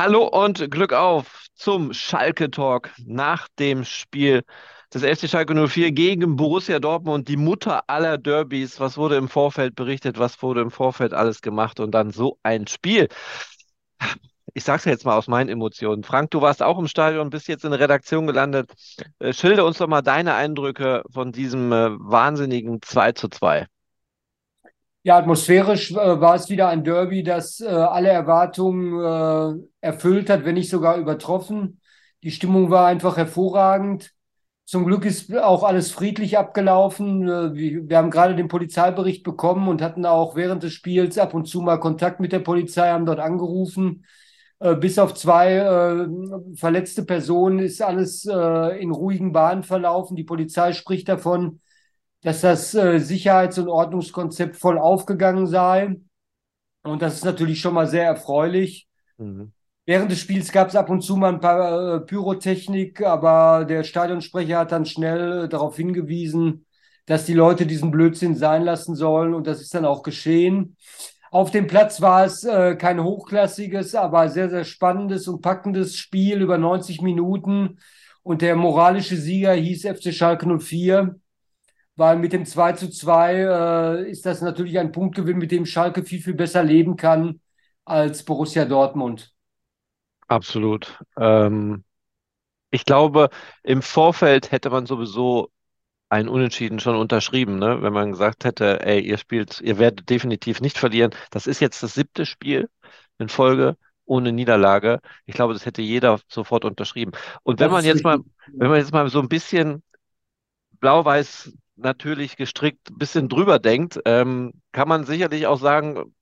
Hallo und Glück auf zum Schalke Talk nach dem Spiel des FC Schalke 04 gegen Borussia Dortmund, die Mutter aller Derbys. Was wurde im Vorfeld berichtet? Was wurde im Vorfeld alles gemacht? Und dann so ein Spiel. Ich sag's jetzt mal aus meinen Emotionen. Frank, du warst auch im Stadion, bist jetzt in der Redaktion gelandet. Äh, schilder uns doch mal deine Eindrücke von diesem äh, wahnsinnigen 2 zu 2. Ja, atmosphärisch äh, war es wieder ein Derby, das äh, alle Erwartungen äh, erfüllt hat, wenn nicht sogar übertroffen. Die Stimmung war einfach hervorragend. Zum Glück ist auch alles friedlich abgelaufen. Äh, wir, wir haben gerade den Polizeibericht bekommen und hatten auch während des Spiels ab und zu mal Kontakt mit der Polizei, haben dort angerufen. Äh, bis auf zwei äh, verletzte Personen ist alles in ruhigen Bahnen verlaufen. Die Polizei spricht davon, dass das äh, Sicherheits- und Ordnungskonzept voll aufgegangen sei. Und das ist natürlich schon mal sehr erfreulich. Mhm. Während des Spiels gab es ab und zu mal ein paar äh, Pyrotechnik, aber der Stadionsprecher hat dann schnell äh, darauf hingewiesen, dass die Leute diesen Blödsinn sein lassen sollen. Und das ist dann auch geschehen. Auf dem Platz war es äh, kein hochklassiges, aber sehr, sehr spannendes und packendes Spiel über 90 Minuten. Und der moralische Sieger hieß FC Schalke 04 weil mit dem 2 zu 2 äh, ist das natürlich ein Punktgewinn, mit dem Schalke viel, viel besser leben kann als Borussia Dortmund. Absolut. Ähm, ich glaube, im Vorfeld hätte man sowieso ein Unentschieden schon unterschrieben, ne? wenn man gesagt hätte, ey, ihr spielt, ihr werdet definitiv nicht verlieren. Das ist jetzt das siebte Spiel in Folge ohne Niederlage. Ich glaube, das hätte jeder sofort unterschrieben. Und wenn das man jetzt mal, wenn man jetzt mal so ein bisschen blau-weiß natürlich gestrickt ein bisschen drüber denkt, ähm, kann man sicherlich auch sagen,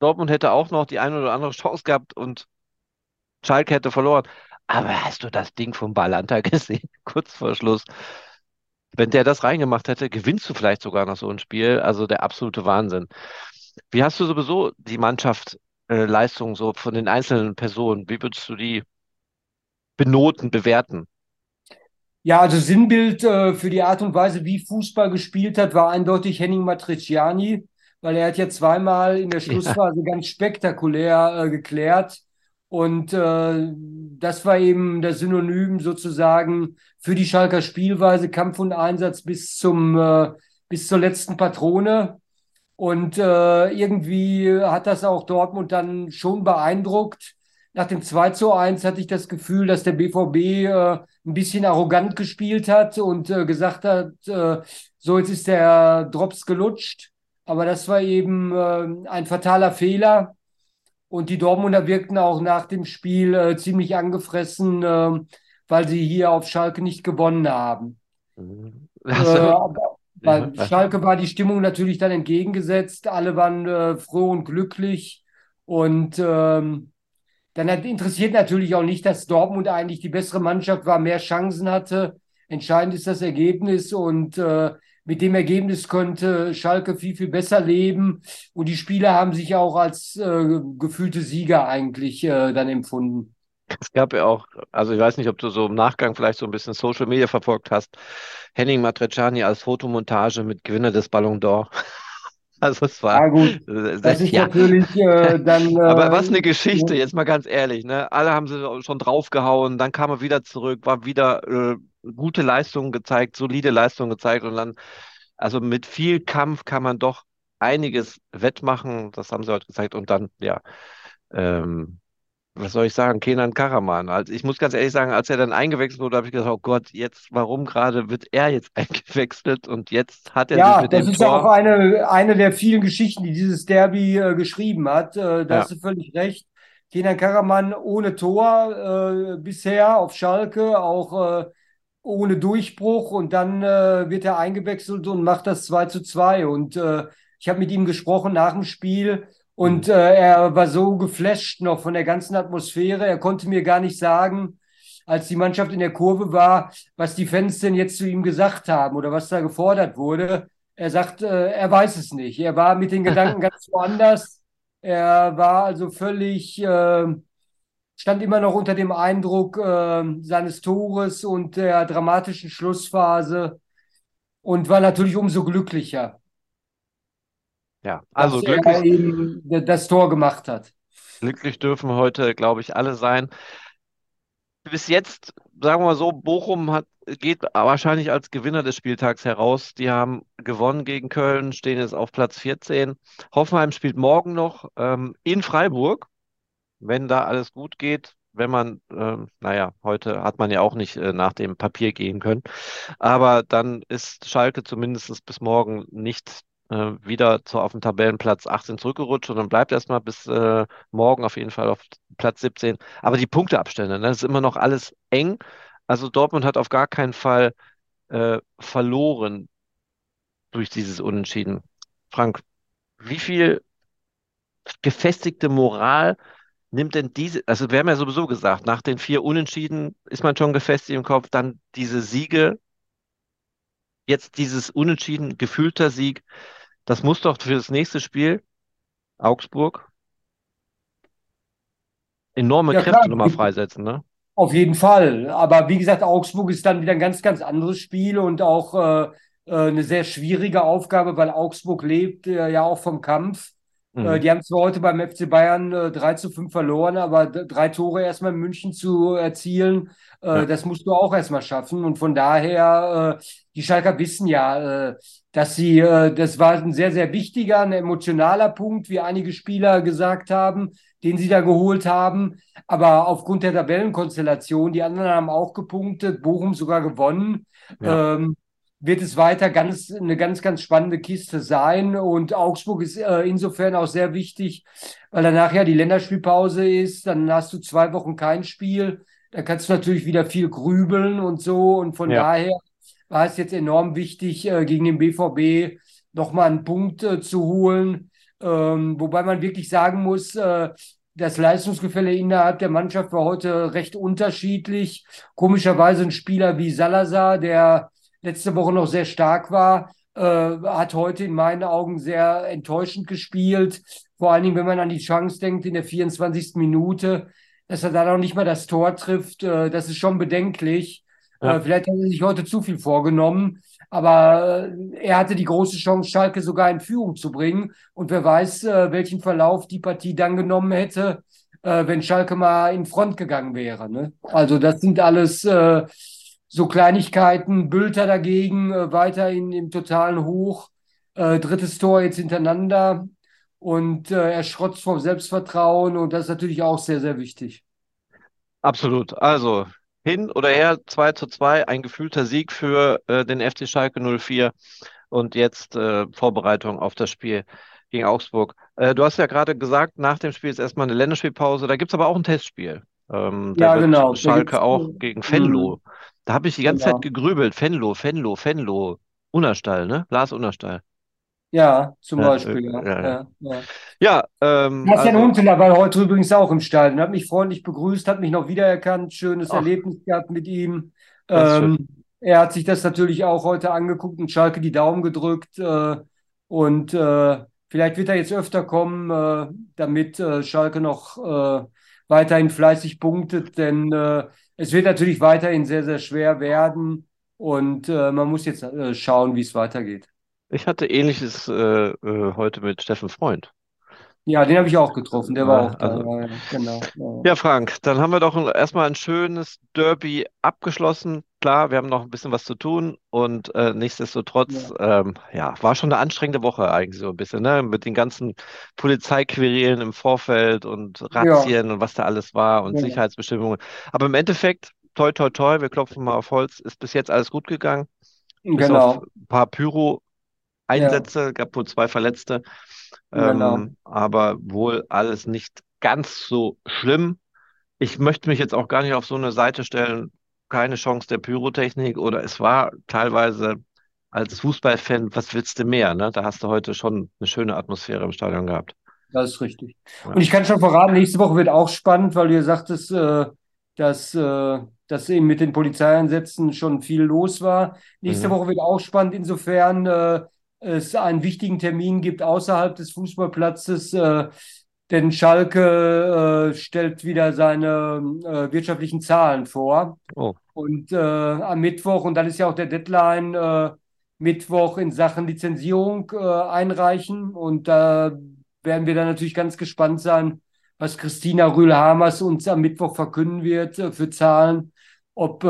Dortmund hätte auch noch die eine oder andere Chance gehabt und Schalke hätte verloren. Aber hast du das Ding vom Balanta gesehen, kurz vor Schluss? Wenn der das reingemacht hätte, gewinnst du vielleicht sogar noch so ein Spiel. Also der absolute Wahnsinn. Wie hast du sowieso die Mannschaft, äh, Leistung so von den einzelnen Personen? Wie würdest du die benoten, bewerten? Ja, also Sinnbild äh, für die Art und Weise, wie Fußball gespielt hat, war eindeutig Henning Matriciani, weil er hat ja zweimal in der Schlussphase ja. ganz spektakulär äh, geklärt. Und äh, das war eben das Synonym sozusagen für die Schalker Spielweise, Kampf und Einsatz bis zum äh, bis zur letzten Patrone. Und äh, irgendwie hat das auch Dortmund dann schon beeindruckt nach dem 2 zu 1 hatte ich das Gefühl, dass der BVB äh, ein bisschen arrogant gespielt hat und äh, gesagt hat, äh, so jetzt ist der Drops gelutscht. Aber das war eben äh, ein fataler Fehler. Und die Dortmunder wirkten auch nach dem Spiel äh, ziemlich angefressen, äh, weil sie hier auf Schalke nicht gewonnen haben. Mhm. Also, bei ja. Schalke war die Stimmung natürlich dann entgegengesetzt. Alle waren äh, froh und glücklich. Und ähm, dann interessiert natürlich auch nicht, dass Dortmund eigentlich die bessere Mannschaft war, mehr Chancen hatte. Entscheidend ist das Ergebnis und äh, mit dem Ergebnis könnte Schalke viel, viel besser leben. Und die Spieler haben sich auch als äh, gefühlte Sieger eigentlich äh, dann empfunden. Es gab ja auch, also ich weiß nicht, ob du so im Nachgang vielleicht so ein bisschen Social Media verfolgt hast, Henning Matriciani als Fotomontage mit Gewinner des Ballon d'Or. Also es war. Ja, gut. Das ist ja. natürlich äh, dann. Äh, Aber was eine Geschichte, jetzt mal ganz ehrlich, ne? Alle haben sie schon draufgehauen, dann kam er wieder zurück, war wieder äh, gute Leistungen gezeigt, solide Leistungen gezeigt und dann, also mit viel Kampf kann man doch einiges wettmachen, das haben sie heute gezeigt und dann, ja, ähm, was soll ich sagen, Kenan Karaman. Also ich muss ganz ehrlich sagen, als er dann eingewechselt wurde, habe ich gesagt, oh Gott, jetzt, warum gerade wird er jetzt eingewechselt und jetzt hat er ja, sich mit dem Ja, das ist Tor... auch eine, eine der vielen Geschichten, die dieses Derby äh, geschrieben hat. Äh, da ja. hast du völlig recht. Kenan Karaman ohne Tor äh, bisher auf Schalke, auch äh, ohne Durchbruch und dann äh, wird er eingewechselt und macht das 2 zu 2 und äh, ich habe mit ihm gesprochen nach dem Spiel und mhm. äh, er war so geflasht noch von der ganzen Atmosphäre. Er konnte mir gar nicht sagen, als die Mannschaft in der Kurve war, was die Fans denn jetzt zu ihm gesagt haben oder was da gefordert wurde. Er sagt, äh, er weiß es nicht. Er war mit den Gedanken ganz woanders. Er war also völlig, äh, stand immer noch unter dem Eindruck äh, seines Tores und der dramatischen Schlussphase und war natürlich umso glücklicher. Ja, also dass er eben das Tor gemacht hat. Glücklich dürfen heute, glaube ich, alle sein. Bis jetzt, sagen wir mal so, Bochum hat, geht wahrscheinlich als Gewinner des Spieltags heraus. Die haben gewonnen gegen Köln, stehen jetzt auf Platz 14. Hoffenheim spielt morgen noch ähm, in Freiburg. Wenn da alles gut geht, wenn man, ähm, naja, heute hat man ja auch nicht äh, nach dem Papier gehen können. Aber dann ist Schalke zumindest bis morgen nicht äh, wieder zu, auf den Tabellenplatz 18 zurückgerutscht und dann bleibt erstmal bis äh, morgen auf jeden Fall auf Platz 17. Aber die Punkteabstände, ne, das ist immer noch alles eng. Also Dortmund hat auf gar keinen Fall äh, verloren durch dieses Unentschieden. Frank, wie viel gefestigte Moral nimmt denn diese, also wir haben ja sowieso gesagt, nach den vier Unentschieden ist man schon gefestigt im Kopf, dann diese Siege, jetzt dieses Unentschieden, gefühlter Sieg, das muss doch für das nächste Spiel, Augsburg, enorme Ja, Kräfte nochmal freisetzen, ne? auf jeden Fall. Aber wie gesagt, Augsburg ist dann wieder ein ganz, ganz anderes Spiel und auch äh, äh, eine sehr schwierige Aufgabe, weil Augsburg lebt äh, ja auch vom Kampf. Äh, Mhm. die haben zwar heute beim FC Bayern äh, 3 zu 5 verloren, aber drei Tore erstmal in München zu erzielen, äh, Ja, das musst du auch erstmal schaffen. Und von daher, äh, die Schalker wissen ja, äh, dass sie, äh, das war ein sehr, sehr wichtiger, ein emotionaler Punkt, wie einige Spieler gesagt haben, den sie da geholt haben. Aber aufgrund der Tabellenkonstellation, die anderen haben auch gepunktet, Bochum sogar gewonnen. ja, Ähm, wird es weiter ganz, eine ganz, ganz spannende Kiste sein. Und Augsburg ist äh, insofern auch sehr wichtig, weil danach ja die Länderspielpause ist. Dann hast du zwei Wochen kein Spiel. Da kannst du natürlich wieder viel grübeln und so. Und von ja, daher war es jetzt enorm wichtig, äh, gegen den BVB nochmal einen Punkt äh, zu holen. Ähm, wobei man wirklich sagen muss, äh, das Leistungsgefälle innerhalb der Mannschaft war heute recht unterschiedlich. Komischerweise ein Spieler wie Salazar, der letzte Woche noch sehr stark war, äh, hat heute in meinen Augen sehr enttäuschend gespielt. Vor allen Dingen, wenn man an die Chance denkt in der 24. Minute, dass er da noch nicht mal das Tor trifft. Äh, das ist schon bedenklich. ja. Äh, vielleicht hat er sich heute zu viel vorgenommen, aber äh, er hatte die große Chance, Schalke sogar in Führung zu bringen. Und wer weiß, äh, welchen Verlauf die Partie dann genommen hätte, äh, wenn Schalke mal in Front gegangen wäre. Ne? Also das sind alles so Kleinigkeiten. Bülter dagegen äh, weiterhin im totalen Hoch. Äh, drittes Tor jetzt hintereinander. Und äh, er schrotzt vor Selbstvertrauen und das ist natürlich auch sehr, sehr wichtig. Absolut. Also hin oder her 2 zu 2, ein gefühlter Sieg für äh, den FC Schalke 04 und jetzt äh, Vorbereitung auf das Spiel gegen Augsburg. Äh, du hast ja gerade gesagt, nach dem Spiel ist erstmal eine Länderspielpause, da gibt es aber auch ein Testspiel. Ähm, Ja, genau. Schalke auch gegen mh, Venlo. Da habe ich die ganze Zeit genau. gegrübelt. Venlo, Venlo, Venlo. Unnerstall, ne? Lars Unnerstall. Ja, zum Ja, äh, Beispiel, ja. ja, ja. Ja, ja. Ähm, Bastian also, Huntelaar war heute übrigens auch im Stadion, hat mich freundlich begrüßt, hat mich noch wiedererkannt, schönes ach, Erlebnis gehabt mit ihm. Ähm, er hat sich das natürlich auch heute angeguckt und Schalke die Daumen gedrückt. Äh, und äh, vielleicht wird er jetzt öfter kommen, äh, damit äh, Schalke noch äh, weiterhin fleißig punktet, denn äh, es wird natürlich weiterhin sehr, sehr schwer werden. Und äh, man muss jetzt äh, schauen, wie es weitergeht. Ich hatte Ähnliches äh, äh, heute mit Steffen Freund. Ja, den habe ich auch getroffen, der war Ja, auch da. also Ja, genau. Ja. Ja, Frank, dann haben wir doch erstmal ein schönes Derby abgeschlossen. Klar, wir haben noch ein bisschen was zu tun und äh, nichtsdestotrotz, Ja, ähm, ja, war schon eine anstrengende Woche eigentlich so ein bisschen, ne? Mit den ganzen Polizeiquerelen im Vorfeld und ja, Razzien und was da alles war und genau. Sicherheitsbestimmungen. Aber im Endeffekt, toi, toi, toi, wir klopfen mal auf Holz, ist bis jetzt alles gut gegangen, Genau. ein paar Ja, Pyro-Einsätze, gab wohl zwei Verletzte, genau. ähm, aber wohl alles nicht ganz so schlimm. Ich möchte mich jetzt auch gar nicht auf so eine Seite stellen, keine Chance der Pyrotechnik oder es war teilweise als Fußballfan, was willst du mehr, ne? Da hast du heute schon eine schöne Atmosphäre im Stadion gehabt. Das ist richtig. Und Ja. ich kann schon verraten, nächste Woche wird auch spannend, weil du ja sagtest, äh, dass, äh, dass eben mit den Polizeieinsätzen schon viel los war. Nächste Mhm. Woche wird auch spannend, insofern äh, es einen wichtigen Termin gibt außerhalb des Fußballplatzes. Denn Schalke äh, stellt wieder seine äh, wirtschaftlichen Zahlen vor. Oh, Und äh, am Mittwoch, und dann ist ja auch der Deadline, äh, Mittwoch in Sachen Lizenzierung äh, einreichen. Und da werden wir dann natürlich ganz gespannt sein, was Christina Rühl-Hamers uns am Mittwoch verkünden wird äh, für Zahlen, ob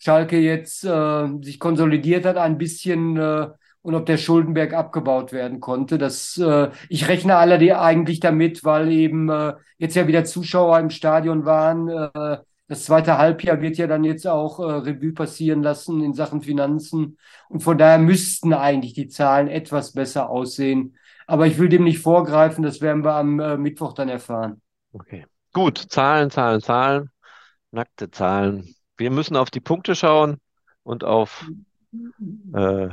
Schalke jetzt sich konsolidiert hat ein bisschen und ob der Schuldenberg abgebaut werden konnte. Das, äh, ich rechne alle die eigentlich damit, weil eben äh, jetzt ja wieder Zuschauer im Stadion waren. Äh, das zweite Halbjahr wird ja dann jetzt auch äh, Revue passieren lassen in Sachen Finanzen. Und von daher müssten eigentlich die Zahlen etwas besser aussehen. Aber ich will dem nicht vorgreifen, das werden wir am äh, Mittwoch dann erfahren. Okay. Gut, Zahlen, Zahlen, Zahlen, nackte Zahlen. Wir müssen auf die Punkte schauen und auf äh,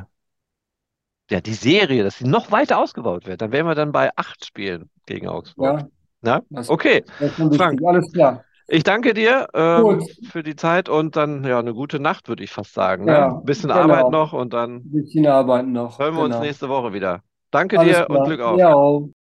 ja, die Serie, dass sie noch weiter ausgebaut wird. Dann wären wir dann bei acht Spielen gegen Augsburg. Ja, Na? das, Okay, das. Frank, Alles klar. ich danke dir ähm, für die Zeit und dann ja eine gute Nacht, würde ich fast sagen. Ne? Ja, Ein bisschen genau. Arbeit noch und dann Ein bisschen arbeiten noch. hören wir uns Genau. nächste Woche wieder. Danke Alles dir und klar. Glück auf. Ja.